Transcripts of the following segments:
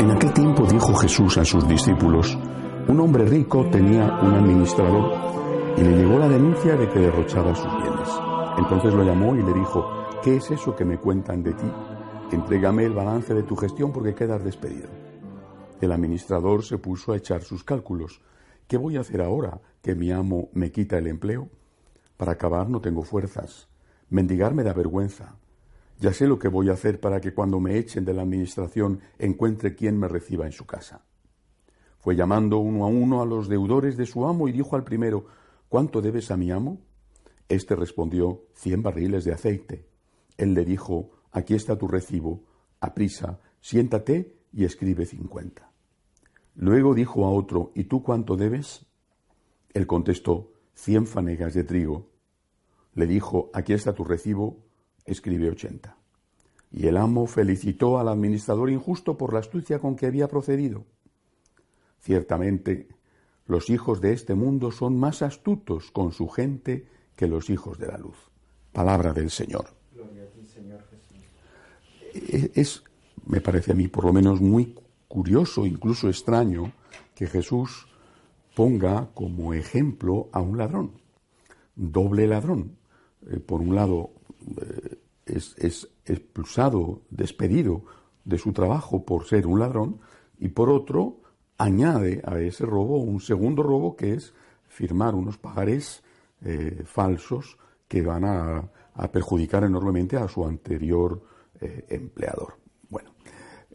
En aquel tiempo dijo Jesús a sus discípulos, un hombre rico tenía un administrador y le llegó la denuncia de que derrochaba sus bienes. Entonces lo llamó y le dijo, ¿qué es eso que me cuentan de ti? Entrégame el balance de tu gestión porque quedas despedido. El administrador se puso a echar sus cálculos. ¿Qué voy a hacer ahora que mi amo me quita el empleo? Para acabar no tengo fuerzas. Mendigar me da vergüenza. Ya sé lo que voy a hacer para que cuando me echen de la administración encuentre quien me reciba en su casa. Fue llamando uno a uno a los deudores de su amo y dijo al primero, ¿Cuánto debes a mi amo? Este respondió, cien barriles de aceite. Él le dijo, Aquí está tu recibo, aprisa, siéntate y escribe cincuenta. Luego dijo a otro, ¿Y tú cuánto debes? Él contestó, cien fanegas de trigo. Le dijo, aquí está tu recibo, escribe ochenta. Y el amo felicitó al administrador injusto por la astucia con que había procedido. Ciertamente, los hijos de este mundo son más astutos con su gente que los hijos de la luz. Palabra del Señor. Es, me parece a mí, por lo menos muy curioso, incluso extraño, que Jesús ponga como ejemplo a un ladrón, doble ladrón. Eh, por un lado, eh, es, expulsado, despedido de su trabajo por ser un ladrón, y por otro, añade a ese robo un segundo robo que es firmar unos pagarés eh, falsos que van a, perjudicar enormemente a su anterior empleador. Bueno,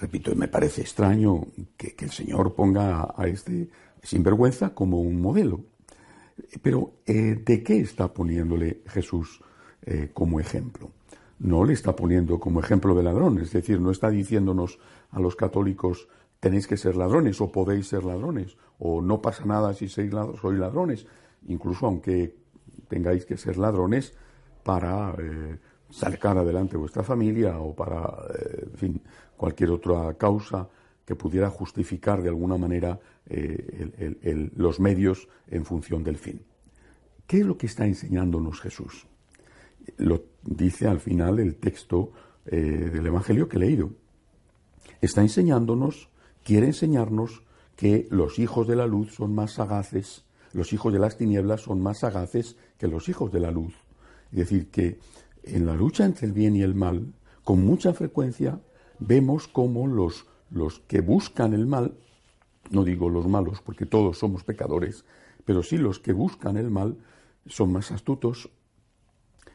repito, me parece extraño que, el Señor ponga a este sinvergüenza como un modelo. Pero, eh, ¿de qué está poniéndole Jesús eh, como ejemplo? No le está poniendo como ejemplo de ladrón, es decir, no está diciéndonos a los católicos tenéis que ser ladrones o podéis ser ladrones o no pasa nada si sois ladrones, incluso aunque tengáis que ser ladrones para eh, sacar adelante vuestra familia o para, en fin, cualquier otra causa que pudiera justificar de alguna manera eh, los medios en función del fin. ¿Qué es lo que está enseñándonos Jesús? Lo dice al final el texto eh, del Evangelio que he leído. Está enseñándonos, quiere enseñarnos que los hijos de la luz son más sagaces, los hijos de las tinieblas son más sagaces que los hijos de la luz. Es decir, que en la lucha entre el bien y el mal, con mucha frecuencia vemos cómo los los que buscan el mal, no digo los malos porque todos somos pecadores, pero sí los que buscan el mal son más astutos,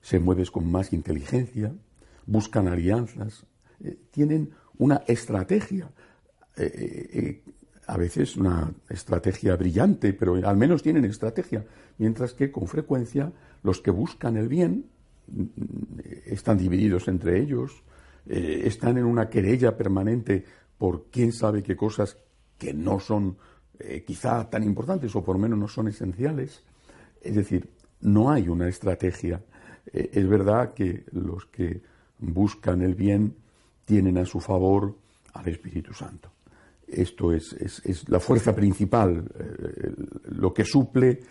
se mueven con más inteligencia, buscan alianzas, eh, tienen una estrategia, eh, eh, a veces una estrategia brillante, pero al menos tienen estrategia, mientras que con frecuencia los que buscan el bien mm, están divididos entre ellos, están en una querella permanente por quién sabe qué cosas que no son eh, quizá tan importantes o por lo menos no son esenciales. Es decir, no hay una estrategia. Eh, es verdad que los que buscan el bien tienen a su favor al Espíritu Santo. Esto es, la fuerza principal, eh, lo que suple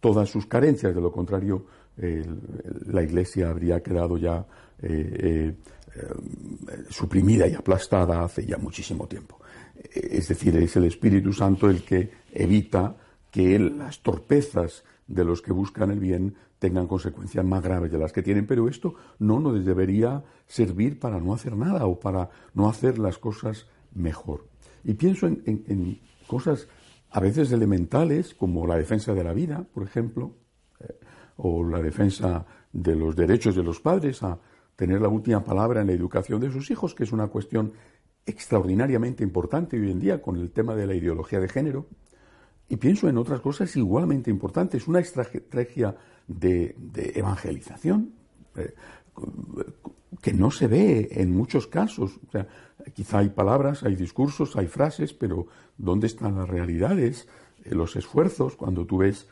todas sus carencias. De lo contrario, la Iglesia habría quedado ya suprimida y aplastada hace ya muchísimo tiempo. Es decir, es el Espíritu Santo el que evita que las torpezas de los que buscan el bien tengan consecuencias más graves de las que tienen, pero esto no nos debería servir para no hacer nada o para no hacer las cosas mejor. Y pienso en, cosas a veces elementales, como la defensa de la vida, por ejemplo, eh, o la defensa de los derechos de los padres a, tener la última palabra en la educación de sus hijos, que es una cuestión extraordinariamente importante hoy en día con el tema de la ideología de género. Y pienso en otras cosas igualmente importantes, una estrategia de, evangelización eh, que no se ve en muchos casos. O sea, quizá hay palabras, hay discursos, hay frases, pero ¿dónde están las realidades, eh, los esfuerzos? Cuando tú ves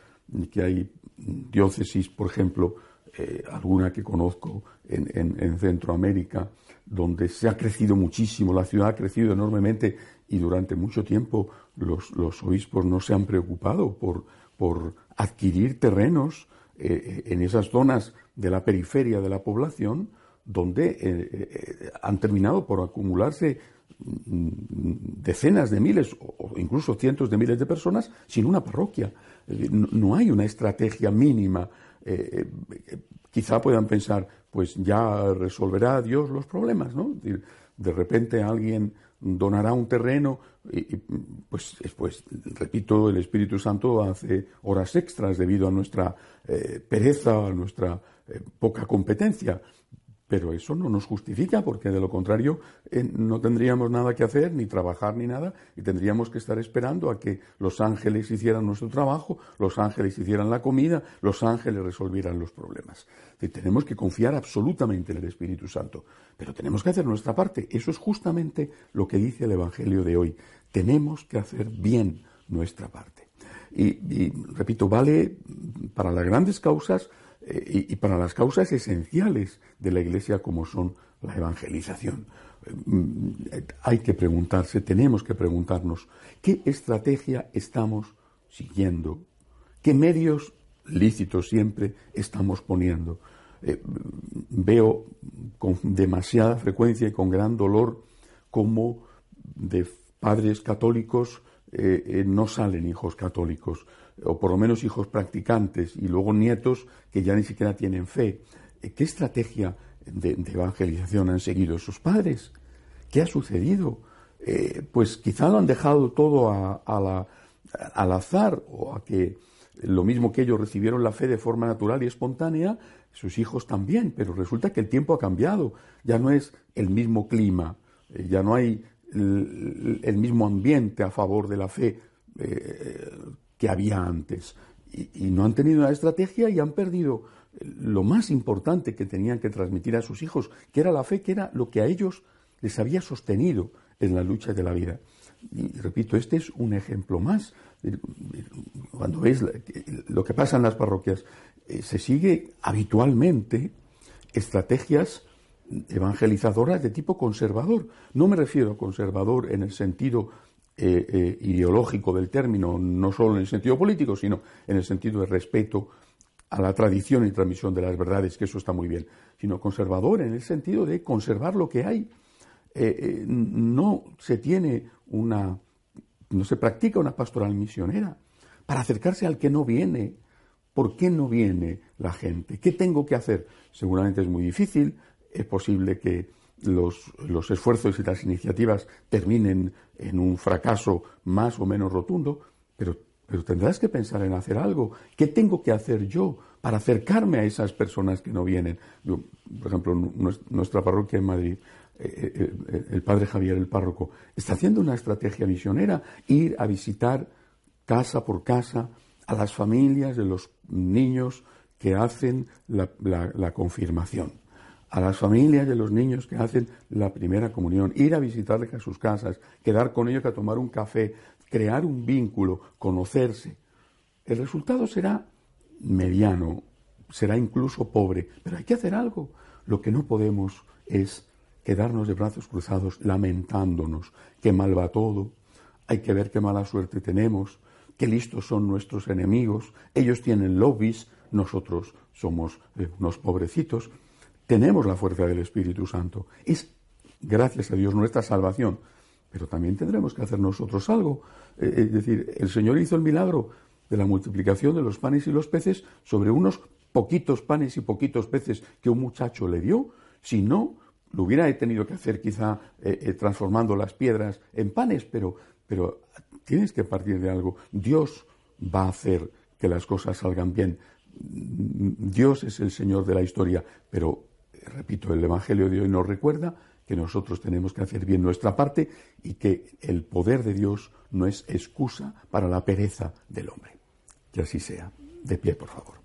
que hay diócesis, por ejemplo, eh, alguna que conozco en, Centroamérica, donde se ha crecido muchísimo, la ciudad ha crecido enormemente y durante mucho tiempo los, obispos no se han preocupado por, por adquirir terrenos eh, en esas zonas de la periferia de la población donde eh, han terminado por acumularse mm, decenas de miles o incluso cientos de miles de personas sin una parroquia. No hay una estrategia mínima eh, eh, quizá puedan pensar, pues ya resolverá Dios los problemas, ¿no? De repente alguien donará un terreno y, pues, pues, repito, el Espíritu Santo hace horas extras debido a nuestra eh, pereza, a nuestra poca competencia. Pero eso no nos justifica, porque de lo contrario eh, no tendríamos nada que hacer, ni trabajar, ni nada, y tendríamos que estar esperando a que los ángeles hicieran nuestro trabajo, los ángeles hicieran la comida, los ángeles resolvieran los problemas. Tenemos que confiar absolutamente en el Espíritu Santo, pero tenemos que hacer nuestra parte. Eso es justamente lo que dice el Evangelio de hoy. Tenemos que hacer bien nuestra parte. y repito, vale para las grandes causas, eh, y, para las causas esenciales de la Iglesia como son la evangelización. Mm, hay que preguntarse, tenemos que preguntarnos, ¿qué estrategia estamos siguiendo? ¿Qué medios lícitos siempre estamos poniendo? Eh, veo con demasiada frecuencia y con gran dolor cómo de padres católicos eh, no salen hijos católicos o por lo menos hijos practicantes y luego nietos que ya ni siquiera tienen fe. Eh, ¿Qué estrategia de, evangelización han seguido sus padres? ¿Qué ha sucedido? Eh, pues quizá lo han dejado todo al azar o a que lo mismo que ellos recibieron la fe de forma natural y espontánea, sus hijos también, pero resulta que el tiempo ha cambiado, ya no es el mismo clima, eh, ya no hay el, mismo ambiente a favor de la fe que había antes. Y, no han tenido una estrategia y han perdido lo más importante que tenían que transmitir a sus hijos, que era la fe, que era lo que a ellos les había sostenido en la lucha de la vida. Y repito, este es un ejemplo más. Cuando ves lo que pasa en las parroquias, eh, se sigue habitualmente estrategias evangelizadoras de tipo conservador. No me refiero a conservador en el sentido eh, eh, ideológico del término, no solo en el sentido político, sino en el sentido de respeto a la tradición y transmisión de las verdades, que eso está muy bien, sino conservador en el sentido de conservar lo que hay. Eh, no se tiene una, no se practica una pastoral misionera para acercarse al que no viene. ¿Por qué no viene la gente? ¿Qué tengo que hacer? Seguramente es muy difícil, es posible que los, los, esfuerzos y las iniciativas terminen en un fracaso más o menos rotundo, pero, tendrás que pensar en hacer algo. ¿Qué tengo que hacer yo para acercarme a esas personas que no vienen? por ejemplo, nuestra parroquia en Madrid, eh, eh, el padre Javier, el párroco, está haciendo una estrategia misionera, ir a visitar casa por casa a las familias de los niños que hacen la confirmación a las familias de los niños que hacen la primera comunión, ir a visitarles a sus casas, quedar con ellos a tomar un café, crear un vínculo, conocerse. El resultado será mediano, será incluso pobre, pero hay que hacer algo. Lo que no podemos es quedarnos de brazos cruzados lamentándonos, que mal va todo, hay que ver qué mala suerte tenemos, qué listos son nuestros enemigos, ellos tienen lobbies, nosotros somos eh, unos pobrecitos. Tenemos la fuerza del Espíritu Santo. Es, gracias a Dios, nuestra salvación. Pero también tendremos que hacer nosotros algo. Eh, es decir, el Señor hizo el milagro de la multiplicación de los panes y los peces sobre unos poquitos panes y poquitos peces que un muchacho le dio. Si no, lo hubiera tenido que hacer quizá eh, eh, transformando las piedras en panes, pero, pero tienes que partir de algo. Dios va a hacer que las cosas salgan bien. Dios es el Señor de la historia, pero repito, el Evangelio de hoy nos recuerda que nosotros tenemos que hacer bien nuestra parte y que el poder de Dios no es excusa para la pereza del hombre. Que así sea. De pie, por favor.